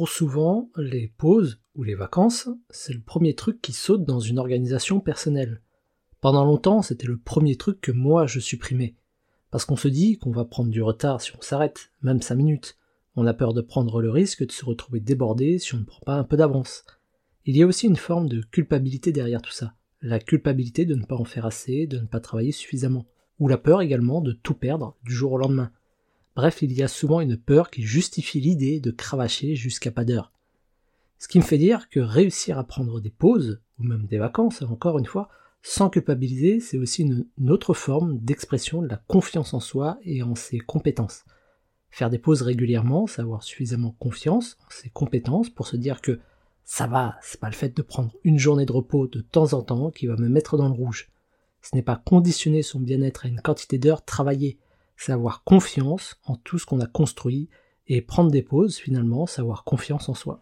Trop souvent, les pauses ou les vacances, c'est le premier truc qui saute dans une organisation personnelle. Pendant longtemps, c'était le premier truc que moi je supprimais. Parce qu'on se dit qu'on va prendre du retard si on s'arrête, même 5 minutes. On a peur de prendre le risque de se retrouver débordé si on ne prend pas un peu d'avance. Il y a aussi une forme de culpabilité derrière tout ça. La culpabilité de ne pas en faire assez, de ne pas travailler suffisamment. Ou la peur également de tout perdre du jour au lendemain. Bref, il y a souvent une peur qui justifie l'idée de cravacher jusqu'à pas d'heure. Ce qui me fait dire que réussir à prendre des pauses, ou même des vacances, encore une fois, sans culpabiliser, c'est aussi une, autre forme d'expression de la confiance en soi et en ses compétences. Faire des pauses régulièrement, c'est avoir suffisamment confiance en ses compétences pour se dire que ça va, c'est pas le fait de prendre une journée de repos de temps en temps qui va me mettre dans le rouge. Ce n'est pas conditionner son bien-être à une quantité d'heures travaillées, c'est avoir confiance en tout ce qu'on a construit et prendre des pauses finalement, c'est avoir confiance en soi.